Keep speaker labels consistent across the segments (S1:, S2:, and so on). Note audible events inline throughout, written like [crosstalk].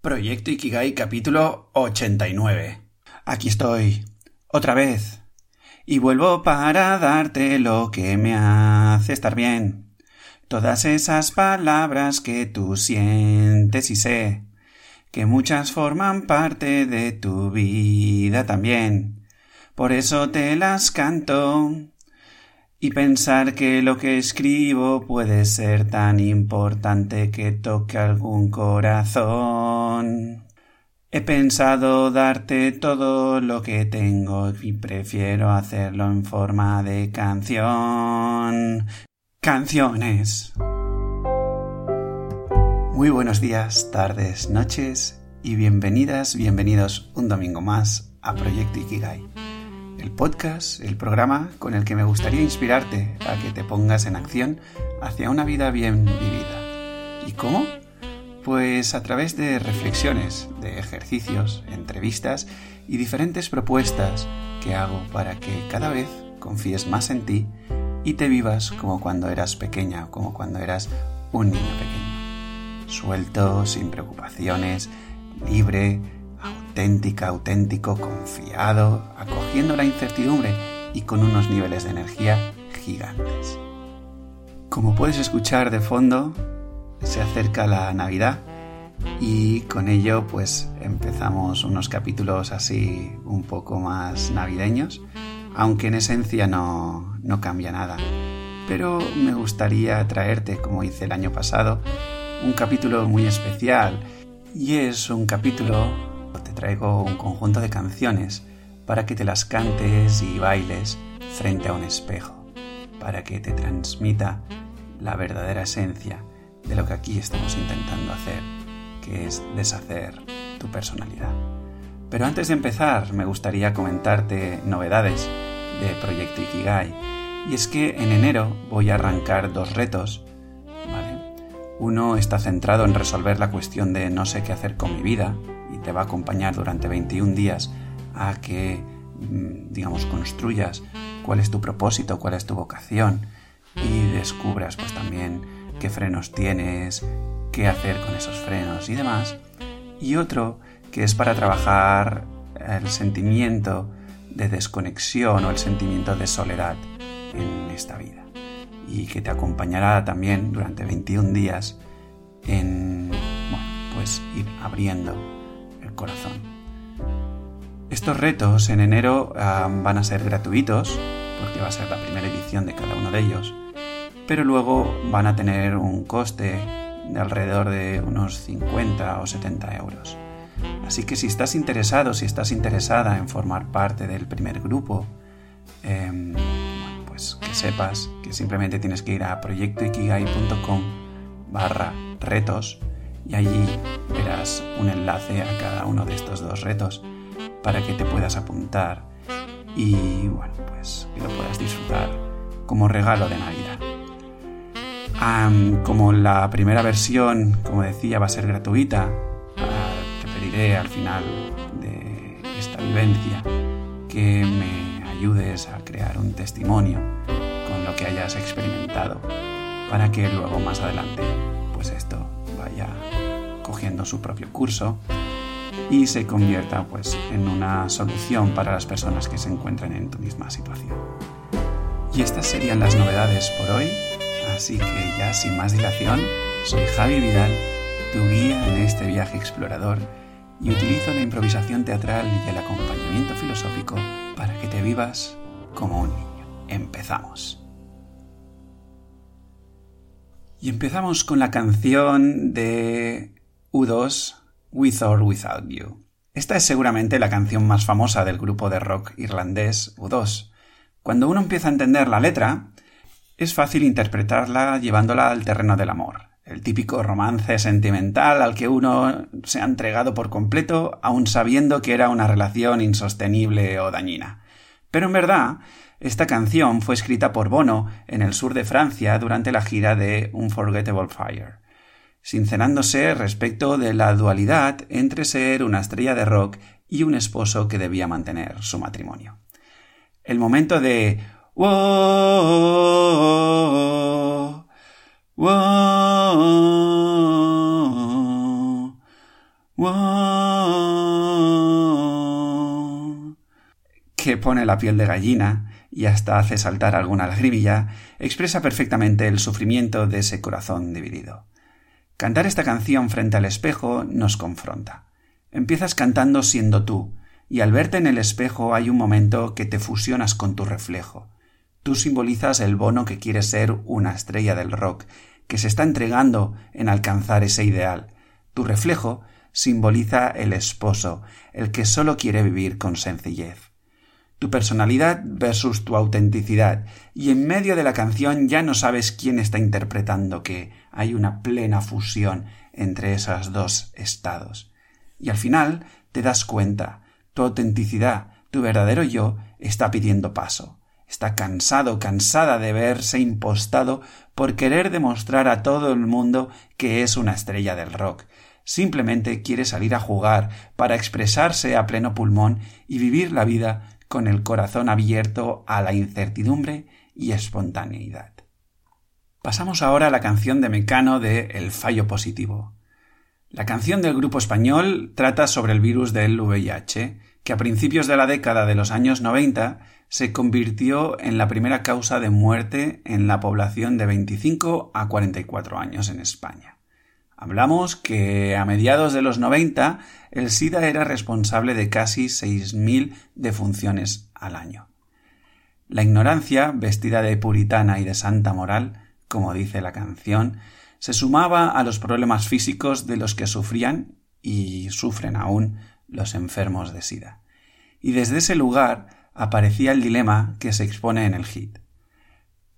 S1: Proyecto Ikigai capítulo 89. Aquí estoy, otra vez. Y vuelvo para darte lo que me hace estar bien. Todas esas palabras que tú sientes y sé, que muchas forman parte de tu vida también. Por eso te las canto y pensar que lo que escribo puede ser tan importante que toque algún corazón. He pensado darte todo lo que tengo y prefiero hacerlo en forma de canción. Canciones. Muy buenos días, tardes, noches y bienvenidas, bienvenidos un domingo más a Proyecto Ikigai el podcast, el programa con el que me gustaría inspirarte a que te pongas en acción hacia una vida bien vivida. ¿Y cómo? Pues a través de reflexiones, de ejercicios, entrevistas y diferentes propuestas que hago para que cada vez confíes más en ti y te vivas como cuando eras pequeña o como cuando eras un niño pequeño. Suelto, sin preocupaciones, libre, auténtica, auténtico, confiado, acogiendo la incertidumbre y con unos niveles de energía gigantes. Como puedes escuchar de fondo, se acerca la Navidad y con ello pues empezamos unos capítulos así un poco más navideños, aunque en esencia no, no cambia nada. Pero me gustaría traerte, como hice el año pasado, un capítulo muy especial y es un capítulo traigo un conjunto de canciones para que te las cantes y bailes frente a un espejo, para que te transmita la verdadera esencia de lo que aquí estamos intentando hacer, que es deshacer tu personalidad. Pero antes de empezar, me gustaría comentarte novedades de Proyecto Ikigai. Y es que en enero voy a arrancar dos retos. Uno está centrado en resolver la cuestión de no sé qué hacer con mi vida, y te va a acompañar durante 21 días a que, mm, digamos, construyas cuál es tu propósito, cuál es tu vocación y descubras pues también qué frenos tienes, qué hacer con esos frenos y demás. Y otro que es para trabajar el sentimiento de desconexión o el sentimiento de soledad en esta vida y que te acompañará también durante 21 días en bueno, pues ir abriendo corazón. Estos retos en enero van a ser gratuitos, porque va a ser la primera edición de cada uno de ellos, pero luego van a tener un coste de alrededor de unos 50 o 70 euros. Así que si estás interesado, si estás interesada en formar parte del primer grupo, em, pues que sepas que simplemente tienes que ir a proyectoikigai.com barra retos y allí verás un enlace a cada uno de estos dos retos para que te puedas apuntar y bueno, pues lo puedas disfrutar como regalo de Navidad. como la primera versión, como decía, va a ser gratuita, ah, te pediré al final de esta vivencia que me ayudes a crear un testimonio con lo que hayas experimentado para que luego más adelante pues esto vaya cogiendo su propio curso y se convierta pues en una solución para las personas que se encuentran en tu misma situación. Y estas serían las novedades por hoy, así que ya sin más dilación, soy Javi Vidal, tu guía en este viaje explorador y utilizo la improvisación teatral y el acompañamiento filosófico para que te vivas como un niño. Empezamos. Y empezamos con la canción de U2 With or Without You. Esta es seguramente la canción más famosa del grupo de rock irlandés U2. Cuando uno empieza a entender la letra, es fácil interpretarla llevándola al terreno del amor, el típico romance sentimental al que uno se ha entregado por completo, aun sabiendo que era una relación insostenible o dañina. Pero en verdad, esta canción fue escrita por Bono en el sur de Francia durante la gira de Unforgettable Fire, sincerándose respecto de la dualidad entre ser una estrella de rock y un esposo que debía mantener su matrimonio. El momento de que pone la piel de gallina y hasta hace saltar alguna lagrimilla, expresa perfectamente el sufrimiento de ese corazón dividido. Cantar esta canción frente al espejo nos confronta. Empiezas cantando siendo tú, y al verte en el espejo hay un momento que te fusionas con tu reflejo. Tú simbolizas el bono que quiere ser una estrella del rock, que se está entregando en alcanzar ese ideal. Tu reflejo simboliza el esposo, el que solo quiere vivir con sencillez tu personalidad versus tu autenticidad, y en medio de la canción ya no sabes quién está interpretando qué, hay una plena fusión entre esos dos estados. Y al final te das cuenta, tu autenticidad, tu verdadero yo, está pidiendo paso. Está cansado, cansada de verse impostado por querer demostrar a todo el mundo que es una estrella del rock. Simplemente quiere salir a jugar para expresarse a pleno pulmón y vivir la vida con el corazón abierto a la incertidumbre y espontaneidad. Pasamos ahora a la canción de Mecano de El fallo positivo. La canción del grupo español trata sobre el virus del VIH, que a principios de la década de los años 90 se convirtió en la primera causa de muerte en la población de 25 a 44 años en España. Hablamos que a mediados de los 90 el SIDA era responsable de casi 6.000 defunciones al año. La ignorancia, vestida de puritana y de santa moral, como dice la canción, se sumaba a los problemas físicos de los que sufrían y sufren aún los enfermos de SIDA. Y desde ese lugar aparecía el dilema que se expone en el hit,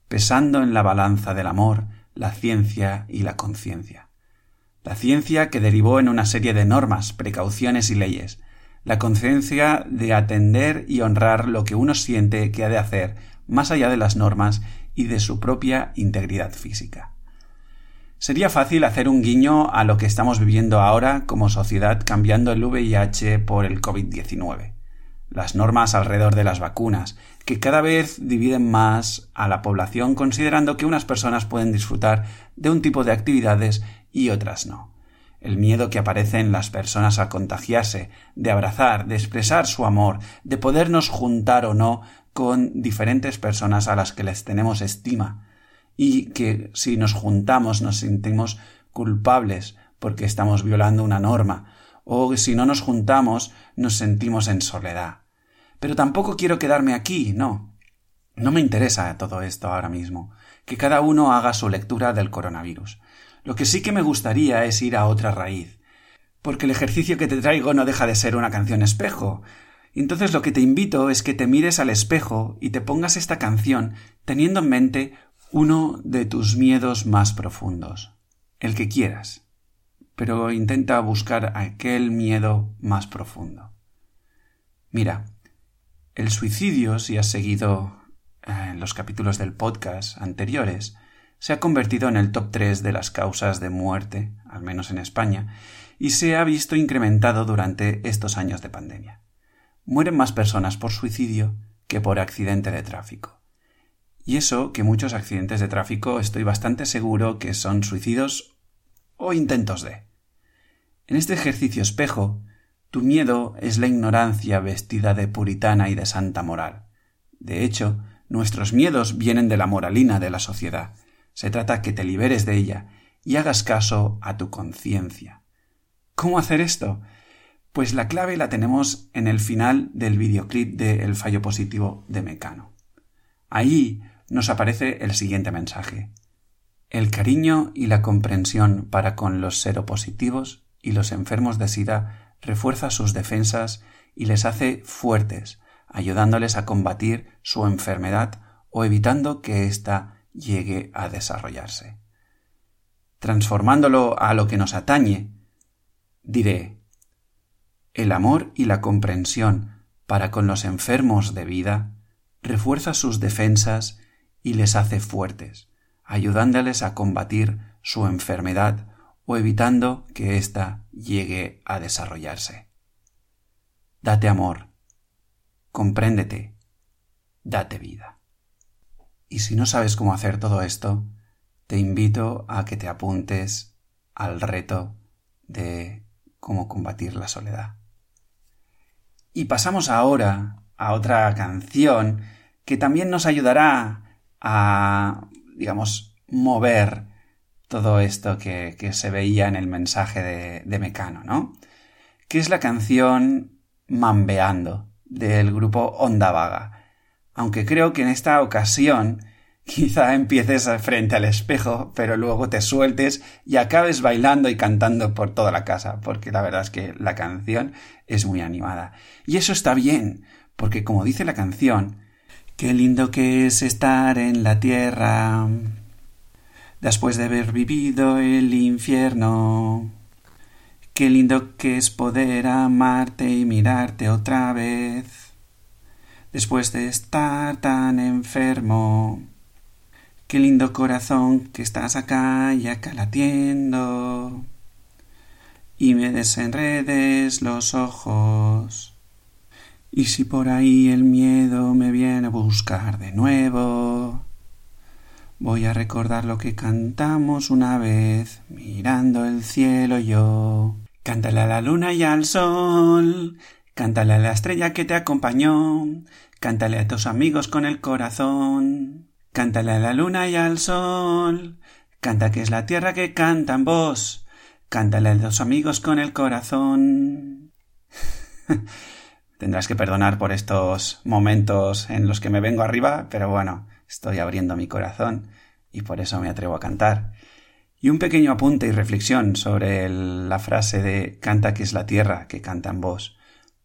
S1: pesando en la balanza del amor, la ciencia y la conciencia. La ciencia que derivó en una serie de normas, precauciones y leyes. La conciencia de atender y honrar lo que uno siente que ha de hacer, más allá de las normas y de su propia integridad física. Sería fácil hacer un guiño a lo que estamos viviendo ahora como sociedad cambiando el VIH por el COVID-19. Las normas alrededor de las vacunas, que cada vez dividen más a la población considerando que unas personas pueden disfrutar de un tipo de actividades y otras no. El miedo que aparece en las personas al contagiarse, de abrazar, de expresar su amor, de podernos juntar o no con diferentes personas a las que les tenemos estima, y que si nos juntamos nos sentimos culpables porque estamos violando una norma, o si no nos juntamos nos sentimos en soledad. Pero tampoco quiero quedarme aquí, no. No me interesa todo esto ahora mismo. Que cada uno haga su lectura del coronavirus. Lo que sí que me gustaría es ir a otra raíz, porque el ejercicio que te traigo no deja de ser una canción espejo. Entonces lo que te invito es que te mires al espejo y te pongas esta canción teniendo en mente uno de tus miedos más profundos, el que quieras, pero intenta buscar aquel miedo más profundo. Mira, el suicidio, si has seguido eh, los capítulos del podcast anteriores, se ha convertido en el top 3 de las causas de muerte, al menos en España, y se ha visto incrementado durante estos años de pandemia. Mueren más personas por suicidio que por accidente de tráfico. Y eso que muchos accidentes de tráfico estoy bastante seguro que son suicidios o intentos de. En este ejercicio espejo, tu miedo es la ignorancia vestida de puritana y de santa moral. De hecho, nuestros miedos vienen de la moralina de la sociedad, se trata que te liberes de ella y hagas caso a tu conciencia. ¿Cómo hacer esto? Pues la clave la tenemos en el final del videoclip de El fallo positivo de Mecano. Ahí nos aparece el siguiente mensaje. El cariño y la comprensión para con los seropositivos y los enfermos de SIDA refuerza sus defensas y les hace fuertes, ayudándoles a combatir su enfermedad o evitando que ésta llegue a desarrollarse. Transformándolo a lo que nos atañe, diré, el amor y la comprensión para con los enfermos de vida refuerza sus defensas y les hace fuertes, ayudándoles a combatir su enfermedad o evitando que ésta llegue a desarrollarse. Date amor, compréndete, date vida. Y si no sabes cómo hacer todo esto, te invito a que te apuntes al reto de cómo combatir la soledad. Y pasamos ahora a otra canción que también nos ayudará a, digamos, mover todo esto que, se veía en el mensaje de, de Mecano, ¿no? Que es la canción Mambeando del grupo Onda Vaga. Aunque creo que en esta ocasión [laughs] Quizá empieces frente al espejo, pero luego te sueltes y acabes bailando y cantando por toda la casa, porque la verdad es que la canción es muy animada. Y eso está bien, porque como dice la canción, qué lindo que es estar en la tierra después de haber vivido el infierno. Qué lindo que es poder amarte y mirarte otra vez después de estar tan enfermo. Qué lindo corazón que estás acá y acá latiendo. Y me desenredes los ojos. Y si por ahí el miedo me viene a buscar de nuevo, voy a recordar lo que cantamos una vez, mirando el cielo yo. Cántale a la luna y al sol, cántale a la estrella que te acompañó, cántale a tus amigos con el corazón. Cántale a la luna y al sol, canta que es la tierra que canta vos, cántale a los amigos con el corazón. [laughs] Tendrás que perdonar por estos momentos en los que me vengo arriba, pero bueno, estoy abriendo mi corazón y por eso me atrevo a cantar. Y un pequeño apunte y reflexión sobre la frase de canta que es la tierra que canta vos,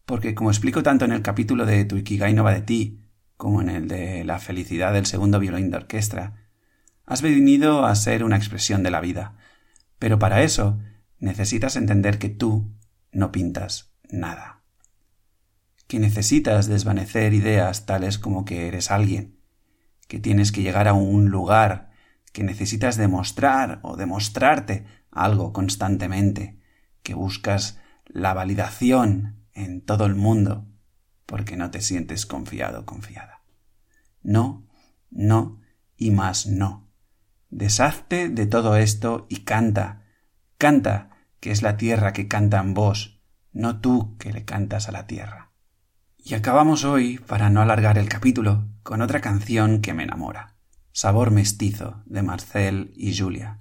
S1: porque como explico tanto en el capítulo de Tu Ikigai no va de ti, como en el de la felicidad del segundo violín de orquesta, has venido a ser una expresión de la vida. Pero para eso necesitas entender que tú no pintas nada. Que necesitas desvanecer ideas tales como que eres alguien, que tienes que llegar a un lugar, que necesitas demostrar o demostrarte algo constantemente, que buscas la validación en todo el mundo porque no te sientes confiado confiada. No, no y más no. Deshazte de todo esto y canta, canta, que es la tierra que canta en vos, no tú que le cantas a la tierra. Y acabamos hoy, para no alargar el capítulo, con otra canción que me enamora, Sabor Mestizo, de Marcel y Julia.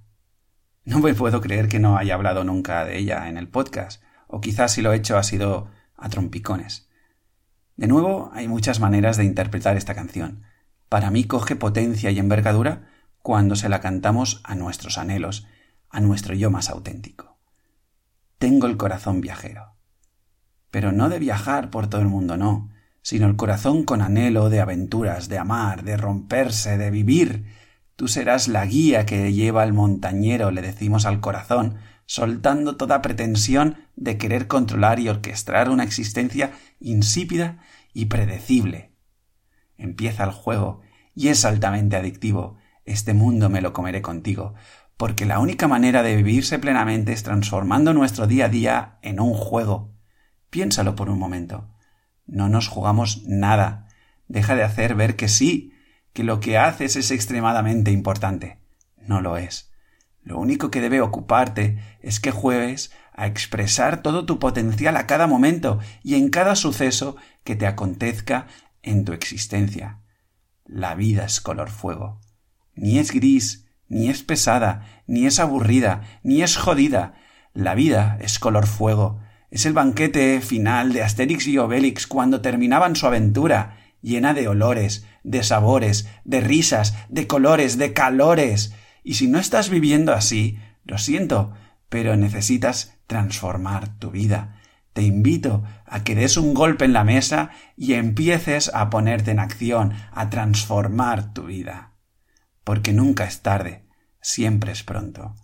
S1: No me puedo creer que no haya hablado nunca de ella en el podcast, o quizás si lo he hecho ha sido a trompicones. De nuevo, hay muchas maneras de interpretar esta canción. Para mí coge potencia y envergadura cuando se la cantamos a nuestros anhelos, a nuestro yo más auténtico. Tengo el corazón viajero. Pero no de viajar por todo el mundo, no, sino el corazón con anhelo de aventuras, de amar, de romperse, de vivir. Tú serás la guía que lleva al montañero, le decimos al corazón, soltando toda pretensión de querer controlar y orquestar una existencia insípida y predecible. Empieza el juego y es altamente adictivo. Este mundo me lo comeré contigo, porque la única manera de vivirse plenamente es transformando nuestro día a día en un juego. Piénsalo por un momento. No nos jugamos nada. Deja de hacer ver que sí, que lo que haces es extremadamente importante. No lo es. Lo único que debe ocuparte es que juegues a expresar todo tu potencial a cada momento y en cada suceso que te acontezca en tu existencia. La vida es color fuego. Ni es gris, ni es pesada, ni es aburrida, ni es jodida. La vida es color fuego. Es el banquete final de Asterix y Obelix cuando terminaban su aventura, llena de olores, de sabores, de risas, de colores, de calores. Y si no estás viviendo así, lo siento, pero necesitas transformar tu vida. Te invito a que des un golpe en la mesa y empieces a ponerte en acción, a transformar tu vida. Porque nunca es tarde, siempre es pronto.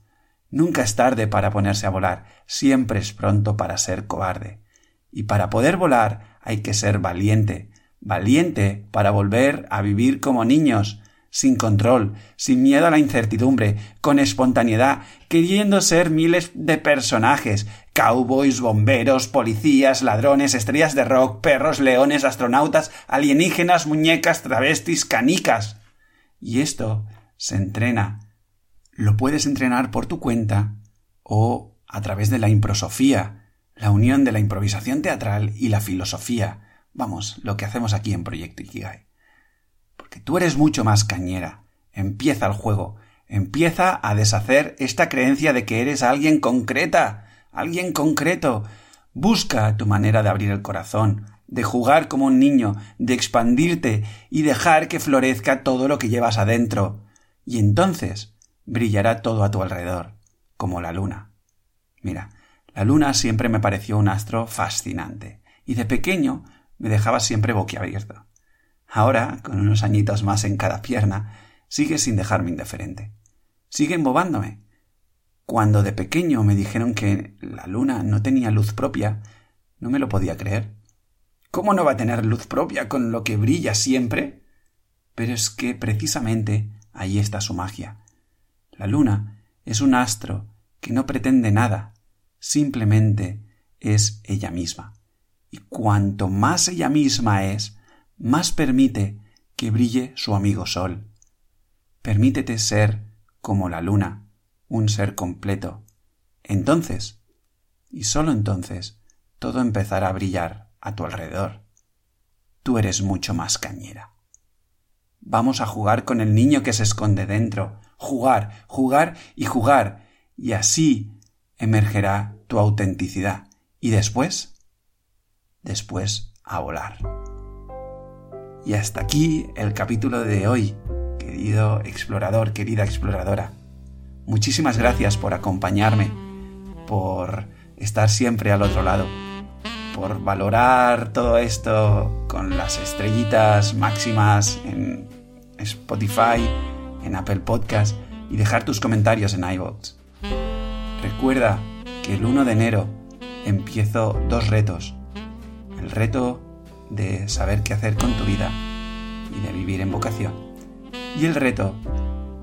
S1: Nunca es tarde para ponerse a volar, siempre es pronto para ser cobarde. Y para poder volar hay que ser valiente, valiente para volver a vivir como niños, sin control, sin miedo a la incertidumbre, con espontaneidad, queriendo ser miles de personajes, cowboys, bomberos, policías, ladrones, estrellas de rock, perros, leones, astronautas, alienígenas, muñecas, travestis, canicas. Y esto se entrena. Lo puedes entrenar por tu cuenta o a través de la improsofía, la unión de la improvisación teatral y la filosofía. Vamos, lo que hacemos aquí en Proyecto Ikigai. Porque tú eres mucho más cañera. Empieza el juego. Empieza a deshacer esta creencia de que eres alguien concreta, alguien concreto. Busca tu manera de abrir el corazón, de jugar como un niño, de expandirte y dejar que florezca todo lo que llevas adentro. Y entonces brillará todo a tu alrededor, como la luna. Mira, la luna siempre me pareció un astro fascinante, y de pequeño me dejaba siempre boquiabierto. Ahora, con unos añitos más en cada pierna, sigue sin dejarme indiferente. Sigue embobándome. Cuando de pequeño me dijeron que la luna no tenía luz propia, no me lo podía creer. ¿Cómo no va a tener luz propia con lo que brilla siempre? Pero es que precisamente ahí está su magia. La luna es un astro que no pretende nada, simplemente es ella misma. Y cuanto más ella misma es, más permite que brille su amigo Sol. Permítete ser como la luna, un ser completo. Entonces, y sólo entonces, todo empezará a brillar a tu alrededor. Tú eres mucho más cañera. Vamos a jugar con el niño que se esconde dentro. Jugar, jugar y jugar. Y así emergerá tu autenticidad y después, después a volar. Y hasta aquí el capítulo de hoy, querido explorador, querida exploradora. Muchísimas gracias por acompañarme, por estar siempre al otro lado, por valorar todo esto con las estrellitas máximas en Spotify, en Apple Podcast y dejar tus comentarios en iVoox. Recuerda que el 1 de enero empiezo dos retos. El reto de saber qué hacer con tu vida y de vivir en vocación. Y el reto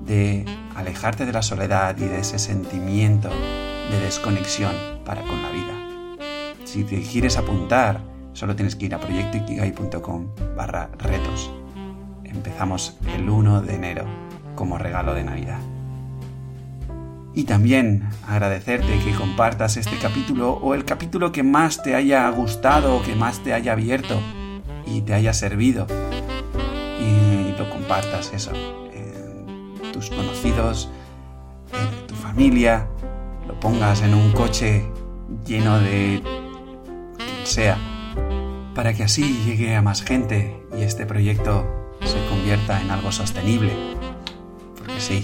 S1: de alejarte de la soledad y de ese sentimiento de desconexión para con la vida. Si te quieres apuntar, solo tienes que ir a proyectoikigai.com barra retos. Empezamos el 1 de enero como regalo de Navidad. Y también agradecerte que compartas este capítulo o el capítulo que más te haya gustado o que más te haya abierto y te haya servido. Y lo compartas eso en tus conocidos, en tu familia, lo pongas en un coche lleno de quien sea, para que así llegue a más gente y este proyecto se convierta en algo sostenible. Porque sí,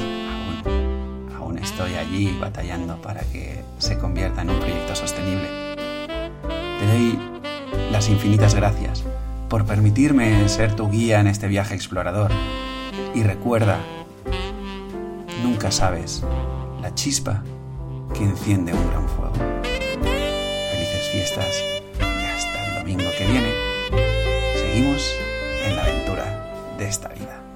S1: estoy allí batallando para que se convierta en un proyecto sostenible. Te doy las infinitas gracias por permitirme ser tu guía en este viaje explorador. Y recuerda, nunca sabes la chispa que enciende un gran fuego. Felices fiestas y hasta el domingo que viene. Seguimos en la aventura de esta vida.